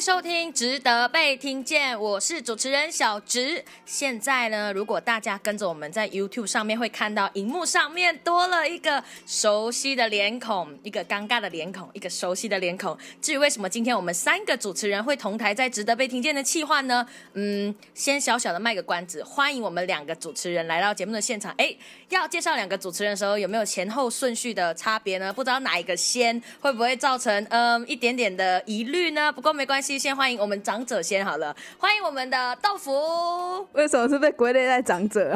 收听《值得被听见》，我是主持人小直。现在呢，如果大家跟着我们在 YouTube 上面会看到，荧幕上面多了一个熟悉的脸孔，一个尴尬的脸孔，一个熟悉的脸孔。至于为什么今天我们三个主持人会同台在《值得被听见》的企划呢？嗯，先小小的卖个关子，欢迎我们两个主持人来到节目的现场。哎，要介绍两个主持人的时候，有没有前后顺序的差别呢？不知道哪一个先，会不会造成嗯一点点的疑虑呢？不过没关系，先欢迎我们长者先好了，欢迎我们的豆腐。为什么是被归类在长者？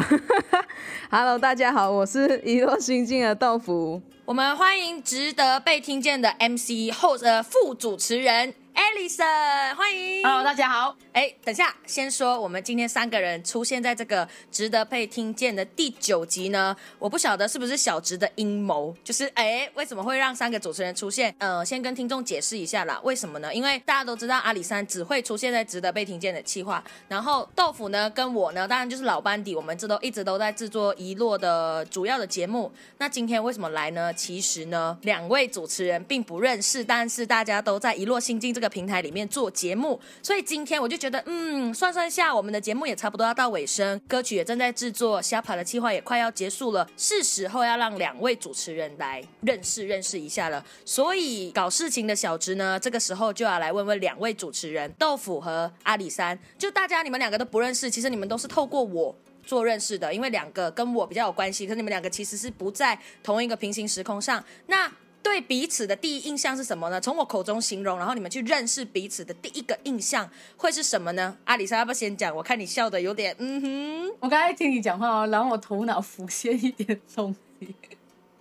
Hello，大家好，我是一落心境的豆腐。我们欢迎值得被听见的 MC 后呃副主持人。Alison，欢迎。Hello，大家好。哎，等下，先说我们今天三个人出现在这个值得被听见的第九集呢？我不晓得是不是小直的阴谋，就是哎，为什么会让三个主持人出现？呃，先跟听众解释一下啦，为什么呢？因为大家都知道阿里山只会出现在值得被听见的企划，然后豆腐呢跟我呢，当然就是老班底，我们这都一直都在制作遗落的主要的节目。那今天为什么来呢？其实呢，两位主持人并不认识，但是大家都在遗落心境这个平台里面做节目，所以今天我就觉得，嗯，算算下，我们的节目也差不多要到尾声，歌曲也正在制作，下跑的计划也快要结束了，是时候要让两位主持人来认识认识一下了。所以搞事情的小直呢，这个时候就要来问问两位主持人豆腐和阿里山，就大家你们两个都不认识，其实你们都是透过我做认识的，因为两个跟我比较有关系，可是你们两个其实是不在同一个平行时空上。那对彼此的第一印象是什么呢？从我口中形容，然后你们去认识彼此的第一个印象会是什么呢？阿里莎要不要先讲？我看你笑的有点嗯哼。我刚才听你讲话哦，然后我头脑浮现一点东西。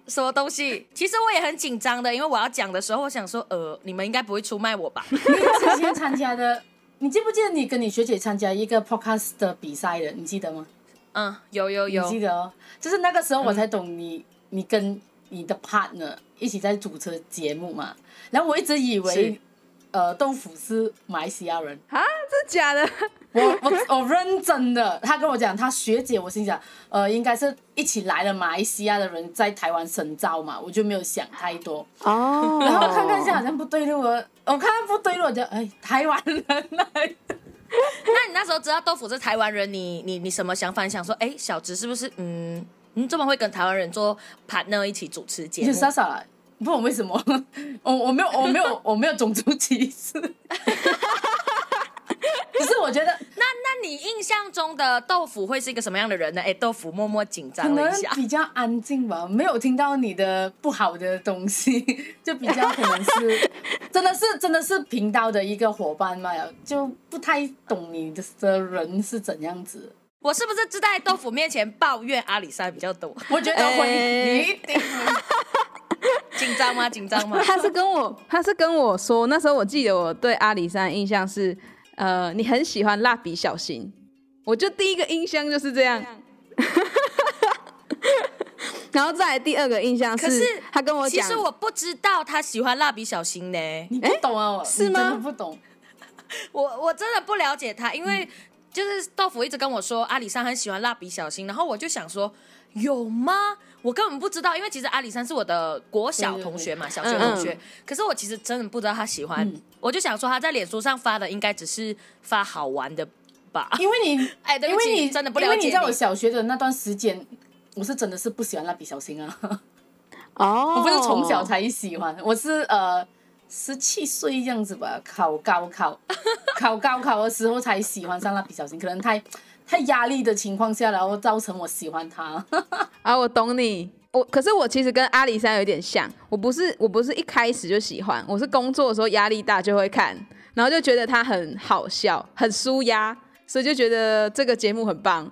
什么东西？其实我也很紧张的，因为我要讲的时候，我想说，呃，你们应该不会出卖我吧？你之前参加的，你记不记得你跟你学姐参加一个 podcast 的比赛的？你记得吗？嗯，有有有，记得哦。就是那个时候我才懂你，你跟你的 partner 一起在主持节目嘛。然后我一直以为，呃，豆腐是马来西亚人啊，真的假的？我我我认真的，他跟我讲，他学姐，我心想，呃，应该是一起来了马来西亚的人在台湾深造嘛，我就没有想太多。哦。然后看看一下好像不对路，我我看不对路，我就哎，台湾人来。那你那时候知道豆腐是台湾人，你你你什么想法？你想说，哎，小直是不是嗯，你这么会跟台湾人做 partner 一起主持节目？就傻傻了，不懂为什么，我我没有我没有我没有种族歧视。可是我觉得，那那你印象中的豆腐会是一个什么样的人呢？哎，豆腐默默紧张了一下，比较安静吧，没有听到你的不好的东西，就比较可能是，真的是真的是频道的一个伙伴嘛，就不太懂你的的人是怎样子。我是不是在豆腐面前抱怨阿里山比较多？我觉得会，你一定紧张吗？紧张吗？他是跟我，他是跟我说，那时候我记得我对阿里山印象是。呃，你很喜欢蜡笔小新，我就第一个印象就是这样，然后再来第二个印象是，他跟我讲，其实我不知道他喜欢蜡笔小新呢，你不懂啊？是吗？不懂，我我真的不了解他，因为就是豆腐一直跟我说阿里山很喜欢蜡笔小新，然后我就想说有吗？我根本不知道，因为其实阿里山是我的国小同学嘛，小学同学。可是我其实真的不知道他喜欢，我就想说他在脸书上发的应该只是发好玩的吧。因为你，哎，对因为你真的不了解。因为你在我小学的那段时间，我是真的是不喜欢蜡笔小新啊。哦，我不是从小才喜欢，我是呃十七岁这样子吧，考高考，考高考的时候才喜欢上蜡笔小新，可能太。太压力的情况下，然后造成我喜欢他。啊，我懂你。我可是我其实跟阿里山有点像，我不是我不是一开始就喜欢，我是工作的时候压力大就会看，然后就觉得他很好笑，很舒压，所以就觉得这个节目很棒。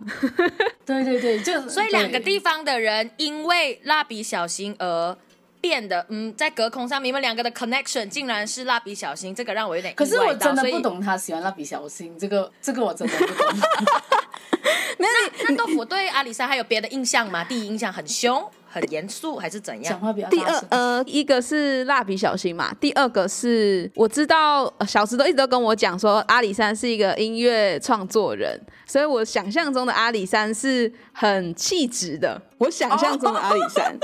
对对对，就所以两个地方的人因为蜡笔小新而。变的，嗯，在隔空上，你们两个的 connection 竟然是蜡笔小新，这个让我有点可是我真的不懂他喜欢蜡笔小新，这个这个我真的不懂。那那豆腐对阿里山还有别的印象吗？第一印象很凶、很严肃，还是怎样？讲话比较第二，呃，一个是蜡笔小新嘛，第二个是我知道小石都一直都跟我讲说阿里山是一个音乐创作人，所以我想象中的阿里山是很气质的。我想象中的阿里山。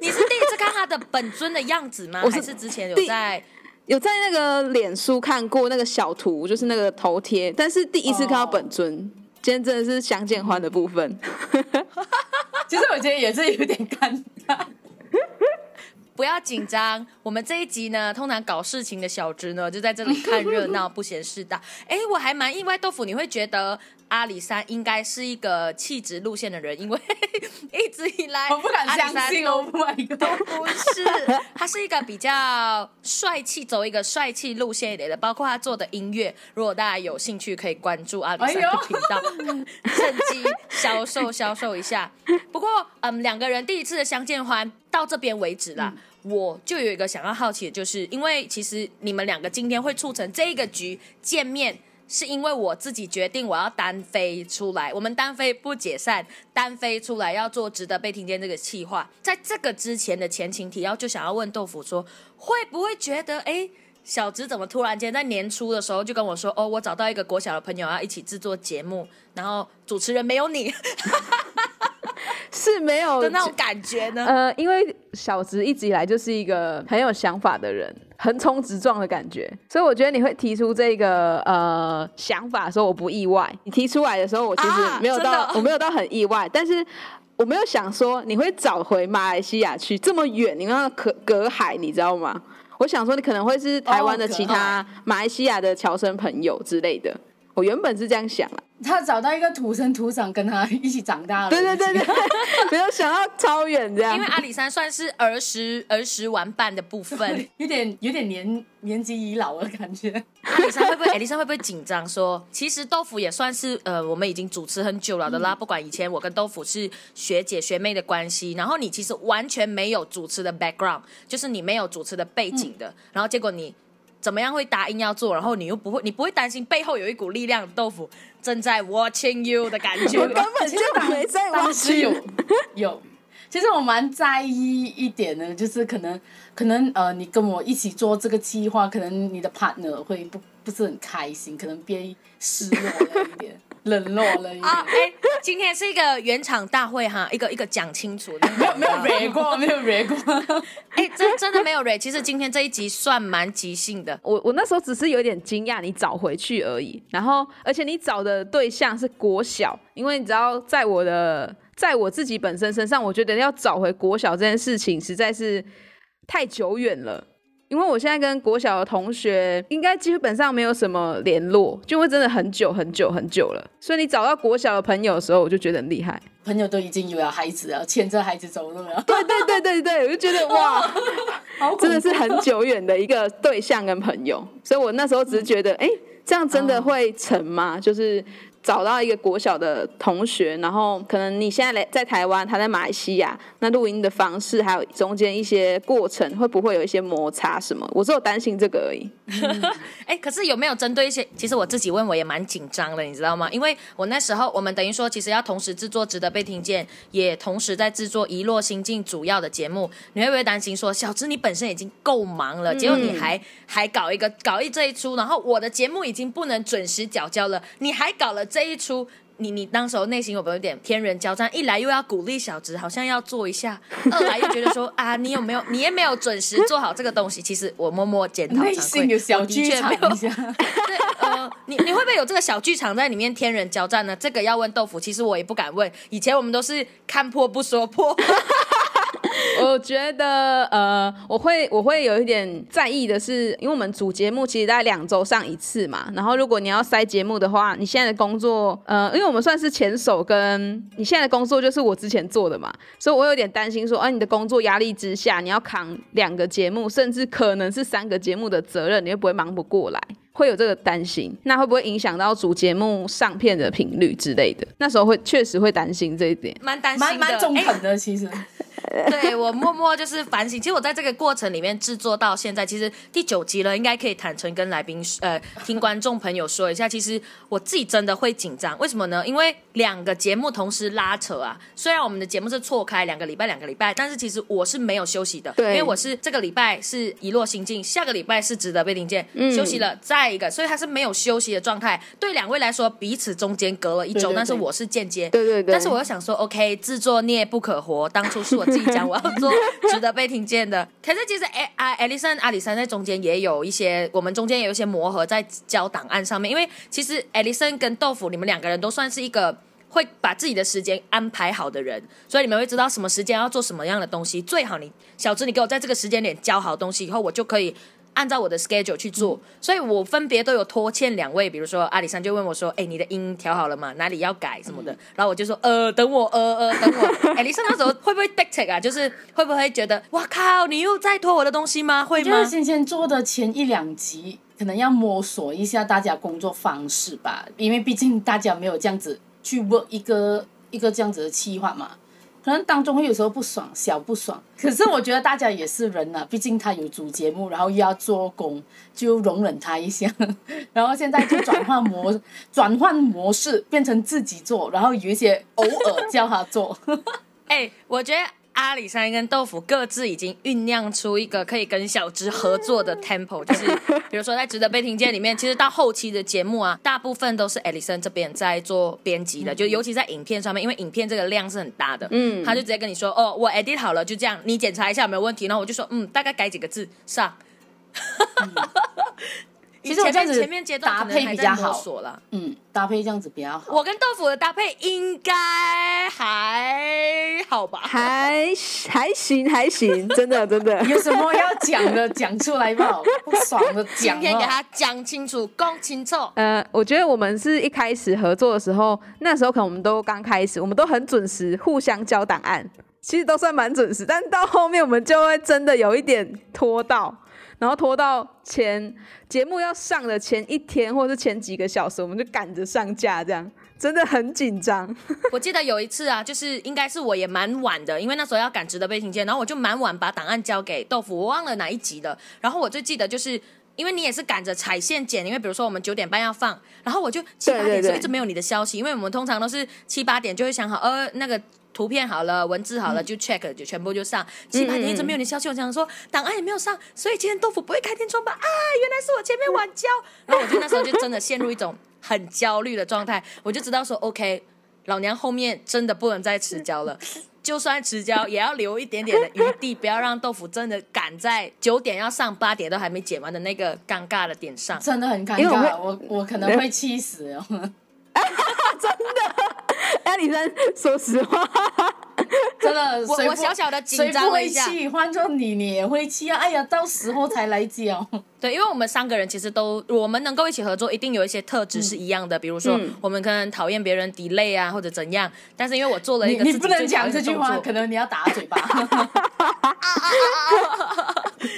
你 是第一次看他的本尊的样子吗？还是之前有在有在那个脸书看过那个小图，就是那个头贴，但是第一次看到本尊，今天真的是相见欢的部分。其实我觉得也是有点尴尬。不要紧张，我们这一集呢，通常搞事情的小直呢，就在这里看热闹，不嫌事大。哎，我还蛮意外，豆腐，你会觉得阿里山应该是一个气质路线的人，因为 一直以来我不敢相信哦，My God，都不是，他是一个比较帅气，走一个帅气路线一点的，包括他做的音乐。如果大家有兴趣，可以关注阿里山的频道，趁机销售销售一下。不过，嗯，两个人第一次的相见欢到这边为止啦。我就有一个想要好奇的，就是因为其实你们两个今天会促成这一个局见面，是因为我自己决定我要单飞出来，我们单飞不解散，单飞出来要做值得被听见这个企划。在这个之前的前情提要，就想要问豆腐说，会不会觉得，哎，小直怎么突然间在年初的时候就跟我说，哦，我找到一个国小的朋友要一起制作节目，然后主持人没有你。是没有的那种感觉呢？呃，因为小直一直以来就是一个很有想法的人，横冲直撞的感觉，所以我觉得你会提出这个呃想法的时候，我不意外。你提出来的时候，我其实没有到，我没有到很意外，但是我没有想说你会找回马来西亚去这么远，你要隔隔海，你知道吗？我想说你可能会是台湾的其他马来西亚的侨生朋友之类的。我原本是这样想了，他找到一个土生土长跟他一起长大的，对对对对，没有想到超远这样。因为阿里山算是儿时儿时玩伴的部分，有点有点年年纪已老的感觉。阿里山会不会？阿里山会不会紧张？说其实豆腐也算是呃，我们已经主持很久了的啦。不管以前我跟豆腐是学姐学妹的关系，然后你其实完全没有主持的 background，就是你没有主持的背景的，然后结果你。怎么样会答应要做？然后你又不会，你不会担心背后有一股力量，豆腐正在 watching you 的感觉。我根本就没在 watching。有有，其实我蛮在意一点的，就是可能可能呃，你跟我一起做这个计划，可能你的 partner 会不不是很开心，可能变失落了一点。冷落了啊！哎，今天是一个原厂大会哈，一个一个讲清楚，没有没有 r 过，没有 r 过。哎，真真的没有 r 其实今天这一集算蛮即兴的。我我那时候只是有点惊讶，你找回去而已。然后，而且你找的对象是国小，因为你知道，在我的在我自己本身身上，我觉得要找回国小这件事情实在是太久远了。因为我现在跟国小的同学应该基本上没有什么联络，就会真的很久很久很久了。所以你找到国小的朋友的时候，我就觉得很厉害。朋友都已经有了孩子了，牵着孩子走路了。对对对对对，我就觉得 哇，真的是很久远的一个对象跟朋友。所以我那时候只是觉得，哎，这样真的会成吗？就是。找到一个国小的同学，然后可能你现在来在台湾，他在马来西亚，那录音的方式还有中间一些过程，会不会有一些摩擦什么？我只有担心这个而已。哎，可是有没有针对一些？其实我自己问我也蛮紧张的，你知道吗？因为我那时候我们等于说，其实要同时制作《值得被听见》，也同时在制作《遗落心境》主要的节目，你会不会担心说，小芝你本身已经够忙了，结果你还还搞一个搞一这一出，然后我的节目已经不能准时缴交了，你还搞了。这一出，你你当时候内心有没有点天人交战？一来又要鼓励小直，好像要做一下；二来又觉得说啊，你有没有，你也没有准时做好这个东西。其实我默默检讨，内心有小剧场一下。对，呃，你你会不会有这个小剧场在里面天人交战呢？这个要问豆腐，其实我也不敢问。以前我们都是看破不说破。我觉得呃，我会我会有一点在意的是，因为我们主节目其实在两周上一次嘛，然后如果你要塞节目的话，你现在的工作呃，因为我们算是前手，跟你现在的工作就是我之前做的嘛，所以我有点担心说，啊，你的工作压力之下，你要扛两个节目，甚至可能是三个节目的责任，你会不会忙不过来？会有这个担心，那会不会影响到主节目上片的频率之类的？那时候会确实会担心这一点，蛮担心的，蛮中肯的，其实。对我默默就是反省，其实我在这个过程里面制作到现在，其实第九集了，应该可以坦诚跟来宾呃听观众朋友说一下，其实我自己真的会紧张，为什么呢？因为两个节目同时拉扯啊，虽然我们的节目是错开两个礼拜两个礼拜，但是其实我是没有休息的，对，因为我是这个礼拜是遗落心境，下个礼拜是值得被听见，休息了再一个，所以他是没有休息的状态。对两位来说，彼此中间隔了一周，但是我是间接，对对对，但是我又想说，OK，自作孽不可活，当初是我。自己讲我要做值得被听见的。可是其实哎啊，艾丽森、阿里山在中间也有一些，我们中间也有一些磨合在交档案上面。因为其实艾丽森跟豆腐，你们两个人都算是一个会把自己的时间安排好的人，所以你们会知道什么时间要做什么样的东西。最好你小智，你给我在这个时间点交好东西以后，我就可以。按照我的 schedule 去做，所以我分别都有拖欠两位，比如说阿里山就问我说：“哎，你的音调好了吗？哪里要改什么的？”然后我就说：“呃，等我，呃呃，等我。”艾丽森那时候会不会 dictate 啊？就是会不会觉得哇靠，你又在拖我的东西吗？会吗？先先做的前一两集，可能要摸索一下大家工作方式吧，因为毕竟大家没有这样子去 work 一个一个这样子的计划嘛。可能当中会有时候不爽，小不爽。可是我觉得大家也是人呐，毕竟他有主节目，然后又要做工，就容忍他一下。然后现在就转换模，转换模式，变成自己做，然后有一些偶尔叫他做。哎，我觉得。阿里山跟豆腐各自已经酝酿出一个可以跟小芝合作的 tempo，就是比如说在《值得被听见》里面，其实到后期的节目啊，大部分都是艾丽森这边在做编辑的，就尤其在影片上面，因为影片这个量是很大的，嗯，他就直接跟你说，哦，我 edit 好了，就这样，你检查一下有没有问题，然后我就说，嗯，大概改几个字上。其实我这样子前面阶段搭配比较好，了，嗯，搭配这样子比较好。我跟豆腐的搭配应该还好吧？还还行还行，真的真的。有什么要讲的讲出来吧，不爽的讲。今天给他讲清楚，讲清楚。呃，我觉得我们是一开始合作的时候，那时候可能我们都刚开始，我们都很准时，互相交档案，其实都算蛮准时。但到后面我们就会真的有一点拖到。然后拖到前节目要上的前一天，或者是前几个小时，我们就赶着上架，这样真的很紧张。我记得有一次啊，就是应该是我也蛮晚的，因为那时候要赶值得被听见，然后我就蛮晚把档案交给豆腐，我忘了哪一集了。然后我就记得，就是因为你也是赶着踩线剪，因为比如说我们九点半要放，然后我就七八点时候一直没有你的消息，因为我们通常都是七八点就会想好，呃，那个。图片好了，文字好了，就 check 就全部就上。七八点一直没有你消息，我想说档案也没有上，所以今天豆腐不会开天窗吧？啊，原来是我前面晚交。然后我就那时候就真的陷入一种很焦虑的状态，我就知道说 OK，老娘后面真的不能再迟交了，就算迟交也要留一点点的余地，不要让豆腐真的赶在九点要上八点都还没剪完的那个尴尬的点上。真的很尴尬，我我可能会气死哦。真的，艾丽森，说实话，真的，我我小小的紧张了一下。换做你，你也会气啊！哎呀，到时候才来讲。对，因为我们三个人其实都，我们能够一起合作，一定有一些特质是一样的。比如说，我们可能讨厌别人 delay 啊，或者怎样。但是因为我做了一个，你不能讲这句话，可能你要打嘴巴。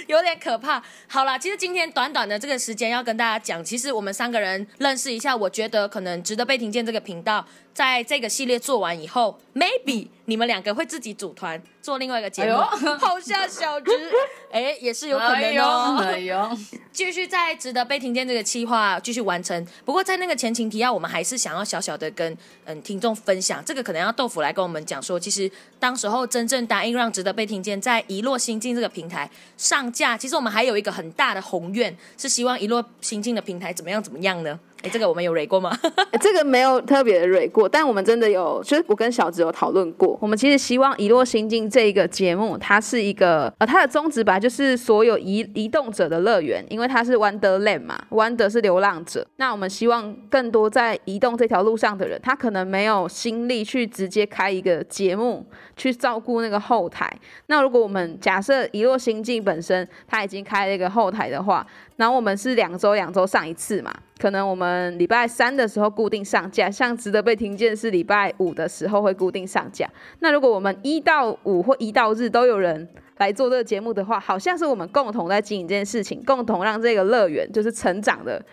有点可怕。好了，其实今天短短的这个时间要跟大家讲，其实我们三个人认识一下，我觉得可能值得被听见。这个频道在这个系列做完以后，maybe 你们两个会自己组团做另外一个节目，抛下 小直，哎，也是有可能哦。哎呦，继续在值得被听见这个计划继续完成。不过在那个前情提要，我们还是想要小小的跟嗯听众分享，这个可能要豆腐来跟我们讲说，其实当时候真正答应让值得被听见在一落心境这个平台上架，其实我们还有一个很大的宏愿，是希望一落心境的平台怎么样怎么样呢？哎，这个我们有蕊过吗？这个没有特别的蕊过，但我们真的有，就是我跟小直有讨论过。我们其实希望《遗落心境》这一个节目，它是一个呃，它的宗旨吧，就是所有移移动者的乐园，因为它是 Wonderland 嘛，Wonder 是流浪者。那我们希望更多在移动这条路上的人，他可能没有心力去直接开一个节目去照顾那个后台。那如果我们假设《遗落心境》本身它已经开了一个后台的话，然后我们是两周两周上一次嘛，可能我们礼拜三的时候固定上架，像值得被听见是礼拜五的时候会固定上架。那如果我们一到五或一到日都有人来做这个节目的话，好像是我们共同在经营这件事情，共同让这个乐园就是成长的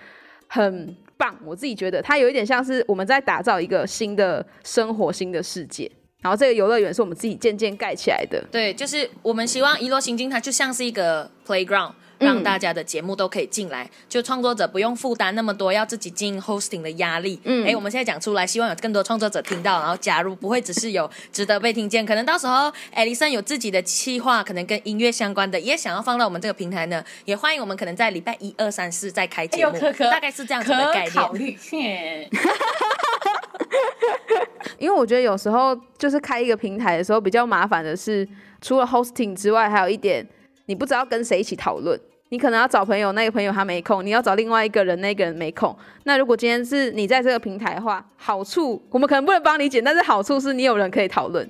很棒。我自己觉得它有一点像是我们在打造一个新的生活、新的世界。然后这个游乐园是我们自己渐渐盖起来的。对，就是我们希望一落行经它就像是一个 playground。让大家的节目都可以进来，就创作者不用负担那么多要自己进 hosting 的压力。嗯，哎，我们现在讲出来，希望有更多创作者听到，然后加入，不会只是有值得被听见。可能到时候艾丽森有自己的企划，可能跟音乐相关的，也想要放到我们这个平台呢，也欢迎我们可能在礼拜一二三四再开节目，大概是这样子的概念。因为我觉得有时候就是开一个平台的时候，比较麻烦的是，除了 hosting 之外，还有一点你不知道跟谁一起讨论。你可能要找朋友，那个朋友他没空；你要找另外一个人，那个人没空。那如果今天是你在这个平台的话，好处我们可能不能帮你解，但是好处是你有人可以讨论。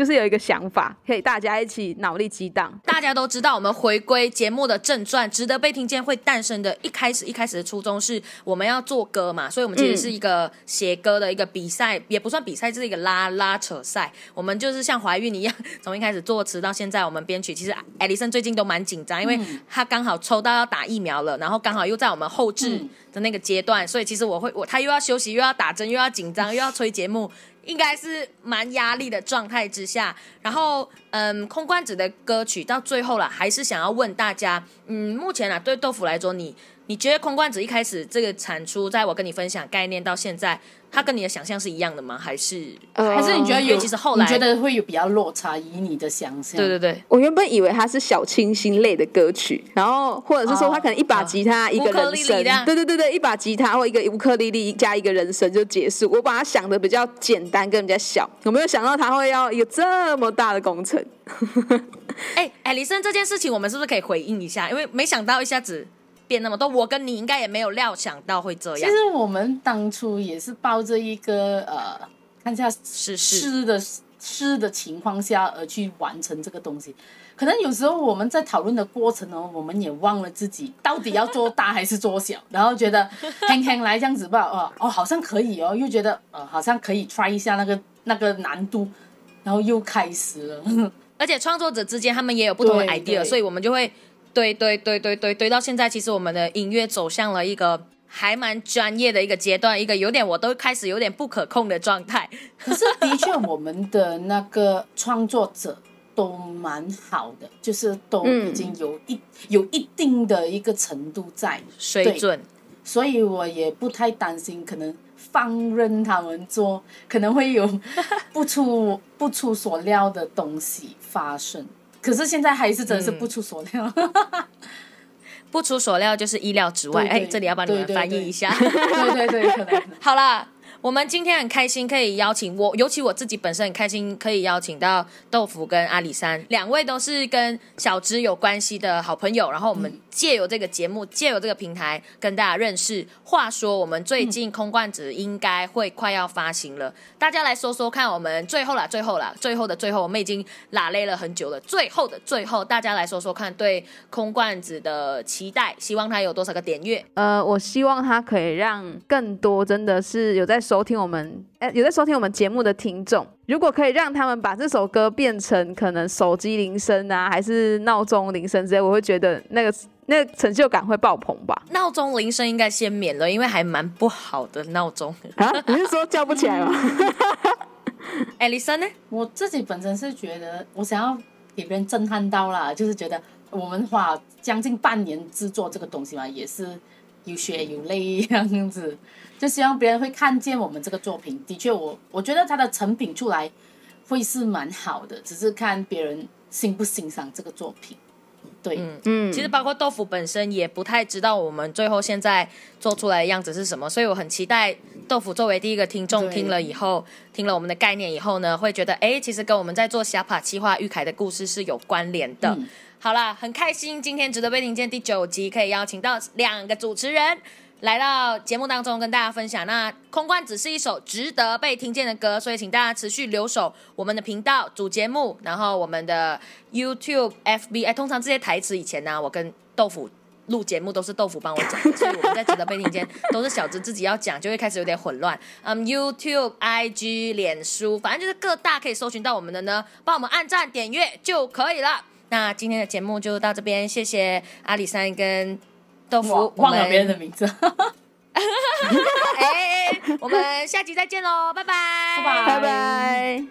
就是有一个想法，可以大家一起脑力激荡。大家都知道，我们回归节目的正传，值得被听见会诞生的。一开始，一开始的初衷是我们要做歌嘛，所以我们其实是一个写歌的一个比赛，也不算比赛，是一个拉拉扯赛。我们就是像怀孕一样，从一开始作词到现在，我们编曲。其实艾迪森最近都蛮紧张，因为他刚好抽到要打疫苗了，然后刚好又在我们后置的那个阶段，所以其实我会我他又要休息，又要打针，又要紧张，又要催节目。应该是蛮压力的状态之下，然后嗯，空罐子的歌曲到最后了，还是想要问大家，嗯，目前啊，对豆腐来说，你你觉得空罐子一开始这个产出，在我跟你分享概念到现在。它跟你的想象是一样的吗？还是还是你觉得有？其实后来你觉得会有比较落差，以你的想象。对对对，我原本以为它是小清新类的歌曲，然后或者是说它可能一把吉他一个人声，对对对对，一把吉他或一个乌克丽丽加一个人声就结束。我把它想的比较简单，跟人家小，我没有想到它会要一个这么大的工程？哎哎，李生这件事情，我们是不是可以回应一下？因为没想到一下子。变那么多，我跟你应该也没有料想到会这样。其实我们当初也是抱着一个呃，看一下诗的诗的情况下而去完成这个东西。可能有时候我们在讨论的过程呢，我们也忘了自己到底要做大还是做小，然后觉得 轻轻来这样子吧，哦哦，好像可以哦，又觉得呃好像可以 try 一下那个那个难度，然后又开始了。而且创作者之间他们也有不同的 idea，所以我们就会。对对对对对对，到现在其实我们的音乐走向了一个还蛮专业的一个阶段，一个有点我都开始有点不可控的状态。可是的确，我们的那个创作者都蛮好的，就是都已经有一有一定的一个程度在水准，所以我也不太担心，可能放任他们做，可能会有 不出不出所料的东西发生。可是现在还是真的是不出所料，不出所料就是意料之外。哎，这里要帮你们翻译一下。对对对，可能 好了。我们今天很开心可以邀请我，尤其我自己本身很开心可以邀请到豆腐跟阿里山两位都是跟小芝有关系的好朋友，然后我们借由这个节目，借由这个平台跟大家认识。话说我们最近空罐子应该会快要发行了，大家来说说看，我们最后了，最后了，最后的最后，我们已经拉累了很久了，最后的最后，大家来说说看，对空罐子的期待，希望它有多少个点阅？呃，我希望它可以让更多真的是有在。收听我们，哎，有在收听我们节目的听众，如果可以让他们把这首歌变成可能手机铃声啊，还是闹钟铃声之类，我会觉得那个那个成就感会爆棚吧。闹钟铃声应该先免了，因为还蛮不好的闹钟啊。你是说叫不起来吗？艾丽森呢？我自己本身是觉得，我想要给别人震撼到啦，就是觉得我们花将近半年制作这个东西嘛，也是有血有泪这样子。就希望别人会看见我们这个作品。的确，我我觉得它的成品出来会是蛮好的，只是看别人欣不欣赏这个作品。对，嗯嗯。其实包括豆腐本身也不太知道我们最后现在做出来的样子是什么，所以我很期待豆腐作为第一个听众听了以后，听了我们的概念以后呢，会觉得哎，其实跟我们在做小帕企划玉凯的故事是有关联的。好啦，很开心今天值得被听见第九集可以邀请到两个主持人。来到节目当中跟大家分享，那空罐只是一首值得被听见的歌，所以请大家持续留守我们的频道主节目，然后我们的 YouTube、FB。哎，通常这些台词以前呢，我跟豆腐录节目都是豆腐帮我讲，所以我们在值得被听见都是小子自己要讲，就会开始有点混乱。嗯，YouTube、IG、脸书，反正就是各大可以搜寻到我们的呢，帮我们按赞点阅就可以了。那今天的节目就到这边，谢谢阿里山跟。豆腐，忘了别人的名字。哎，我们下集再见喽，拜拜，拜拜拜。